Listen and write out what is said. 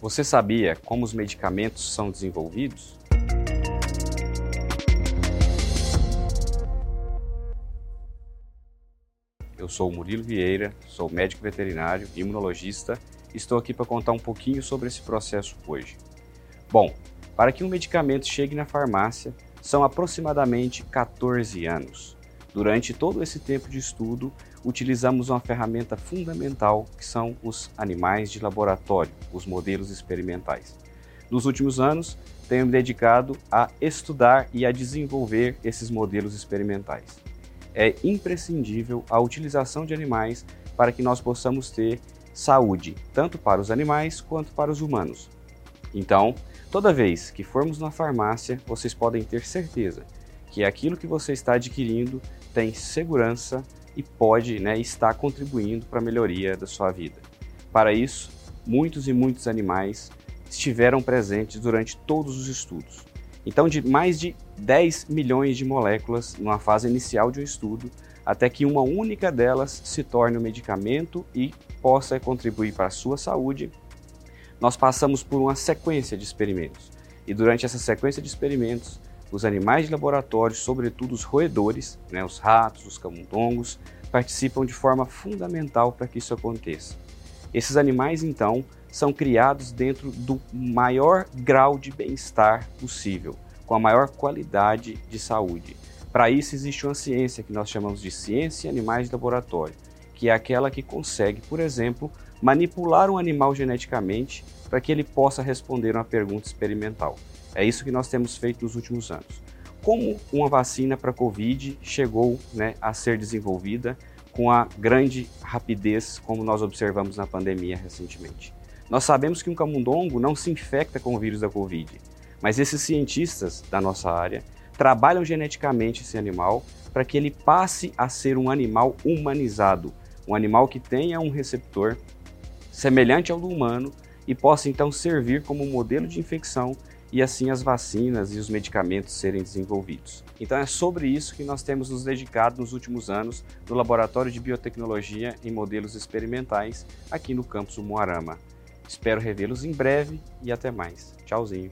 Você sabia como os medicamentos são desenvolvidos? Eu sou Murilo Vieira, sou médico veterinário, imunologista e estou aqui para contar um pouquinho sobre esse processo hoje. Bom, para que um medicamento chegue na farmácia, são aproximadamente 14 anos. Durante todo esse tempo de estudo, utilizamos uma ferramenta fundamental que são os animais de laboratório, os modelos experimentais. Nos últimos anos, tenho me dedicado a estudar e a desenvolver esses modelos experimentais. É imprescindível a utilização de animais para que nós possamos ter saúde, tanto para os animais quanto para os humanos. Então, toda vez que formos na farmácia, vocês podem ter certeza que aquilo que você está adquirindo tem segurança e pode né, estar contribuindo para a melhoria da sua vida. Para isso, muitos e muitos animais estiveram presentes durante todos os estudos. Então, de mais de 10 milhões de moléculas numa fase inicial de um estudo, até que uma única delas se torne um medicamento e possa contribuir para a sua saúde, nós passamos por uma sequência de experimentos. E durante essa sequência de experimentos, os animais de laboratório, sobretudo os roedores, né, os ratos, os camundongos, participam de forma fundamental para que isso aconteça. Esses animais, então, são criados dentro do maior grau de bem-estar possível, com a maior qualidade de saúde. Para isso existe uma ciência que nós chamamos de ciência animais de laboratório, que é aquela que consegue, por exemplo, manipular um animal geneticamente para que ele possa responder uma pergunta experimental. É isso que nós temos feito nos últimos anos. Como uma vacina para Covid chegou né, a ser desenvolvida com a grande rapidez como nós observamos na pandemia recentemente? Nós sabemos que um camundongo não se infecta com o vírus da Covid, mas esses cientistas da nossa área trabalham geneticamente esse animal para que ele passe a ser um animal humanizado, um animal que tenha um receptor semelhante ao do humano e possa então servir como modelo de infecção e assim as vacinas e os medicamentos serem desenvolvidos. Então é sobre isso que nós temos nos dedicado nos últimos anos no Laboratório de Biotecnologia em Modelos Experimentais aqui no campus Moarama. Espero revê-los em breve e até mais. Tchauzinho.